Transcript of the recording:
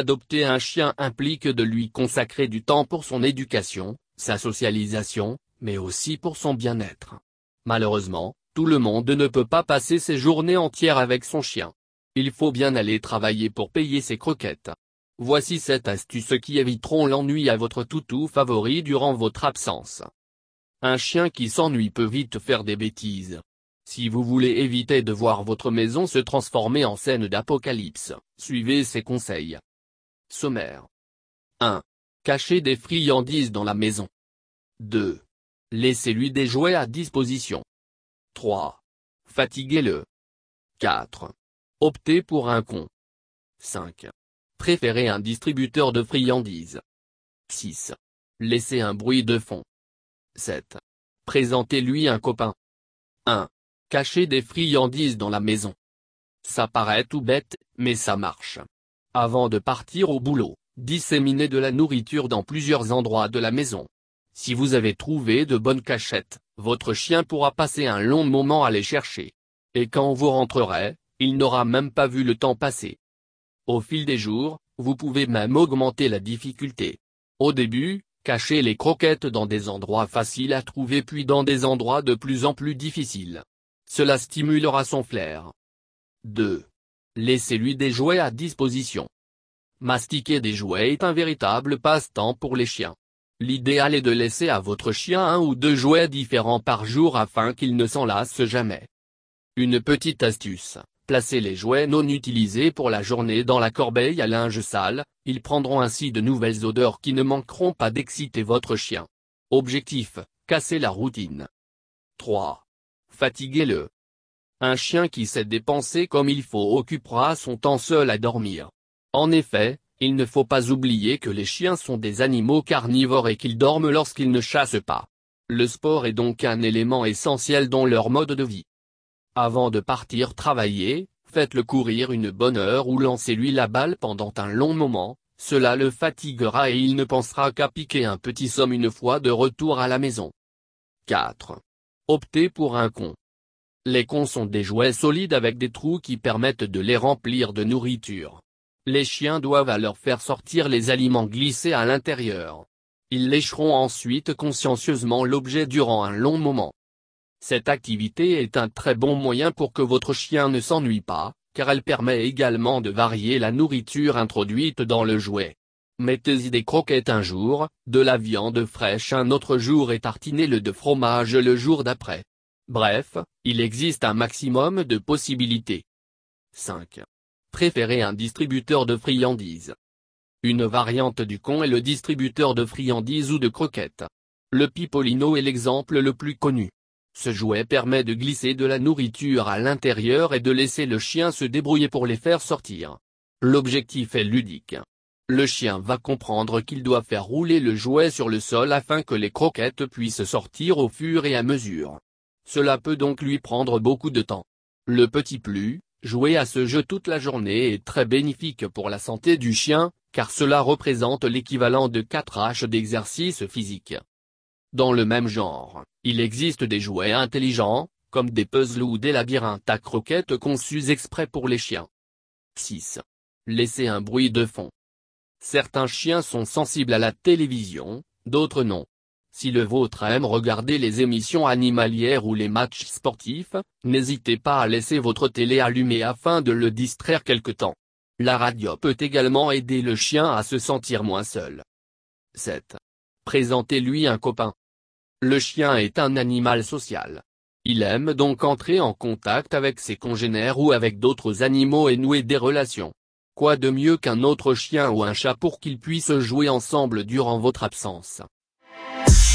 Adopter un chien implique de lui consacrer du temps pour son éducation, sa socialisation, mais aussi pour son bien-être. Malheureusement, tout le monde ne peut pas passer ses journées entières avec son chien. Il faut bien aller travailler pour payer ses croquettes. Voici cette astuce qui éviteront l'ennui à votre toutou favori durant votre absence. Un chien qui s'ennuie peut vite faire des bêtises. Si vous voulez éviter de voir votre maison se transformer en scène d'apocalypse, suivez ces conseils. Sommaire. 1. Cachez des friandises dans la maison. 2. Laissez-lui des jouets à disposition. 3. Fatiguez-le. 4. Optez pour un con. 5. Préférez un distributeur de friandises. 6. Laissez un bruit de fond. 7. Présentez-lui un copain. 1. Cachez des friandises dans la maison. Ça paraît tout bête, mais ça marche. Avant de partir au boulot, disséminez de la nourriture dans plusieurs endroits de la maison. Si vous avez trouvé de bonnes cachettes, votre chien pourra passer un long moment à les chercher. Et quand vous rentrerez, il n'aura même pas vu le temps passer. Au fil des jours, vous pouvez même augmenter la difficulté. Au début, cachez les croquettes dans des endroits faciles à trouver puis dans des endroits de plus en plus difficiles. Cela stimulera son flair. 2. Laissez-lui des jouets à disposition. Mastiquer des jouets est un véritable passe-temps pour les chiens. L'idéal est de laisser à votre chien un ou deux jouets différents par jour afin qu'il ne s'en lasse jamais. Une petite astuce, placez les jouets non utilisés pour la journée dans la corbeille à linge sale, ils prendront ainsi de nouvelles odeurs qui ne manqueront pas d'exciter votre chien. Objectif, casser la routine. 3. Fatiguez-le. Un chien qui sait dépenser comme il faut occupera son temps seul à dormir. En effet, il ne faut pas oublier que les chiens sont des animaux carnivores et qu'ils dorment lorsqu'ils ne chassent pas. Le sport est donc un élément essentiel dans leur mode de vie. Avant de partir travailler, faites-le courir une bonne heure ou lancez-lui la balle pendant un long moment, cela le fatiguera et il ne pensera qu'à piquer un petit somme une fois de retour à la maison. 4. Optez pour un con. Les cons sont des jouets solides avec des trous qui permettent de les remplir de nourriture. Les chiens doivent alors faire sortir les aliments glissés à l'intérieur. Ils lécheront ensuite consciencieusement l'objet durant un long moment. Cette activité est un très bon moyen pour que votre chien ne s'ennuie pas, car elle permet également de varier la nourriture introduite dans le jouet. Mettez-y des croquettes un jour, de la viande fraîche un autre jour et tartinez-le de fromage le jour d'après. Bref, il existe un maximum de possibilités. 5. Préférez un distributeur de friandises. Une variante du con est le distributeur de friandises ou de croquettes. Le Pipolino est l'exemple le plus connu. Ce jouet permet de glisser de la nourriture à l'intérieur et de laisser le chien se débrouiller pour les faire sortir. L'objectif est ludique. Le chien va comprendre qu'il doit faire rouler le jouet sur le sol afin que les croquettes puissent sortir au fur et à mesure. Cela peut donc lui prendre beaucoup de temps. Le petit plus, jouer à ce jeu toute la journée est très bénéfique pour la santé du chien, car cela représente l'équivalent de 4 H d'exercice physique. Dans le même genre, il existe des jouets intelligents, comme des puzzles ou des labyrinthes à croquettes conçus exprès pour les chiens. 6. Laissez un bruit de fond. Certains chiens sont sensibles à la télévision, d'autres non. Si le vôtre aime regarder les émissions animalières ou les matchs sportifs, n'hésitez pas à laisser votre télé allumée afin de le distraire quelque temps. La radio peut également aider le chien à se sentir moins seul. 7. Présentez-lui un copain. Le chien est un animal social. Il aime donc entrer en contact avec ses congénères ou avec d'autres animaux et nouer des relations. Quoi de mieux qu'un autre chien ou un chat pour qu'ils puissent jouer ensemble durant votre absence? Yeah.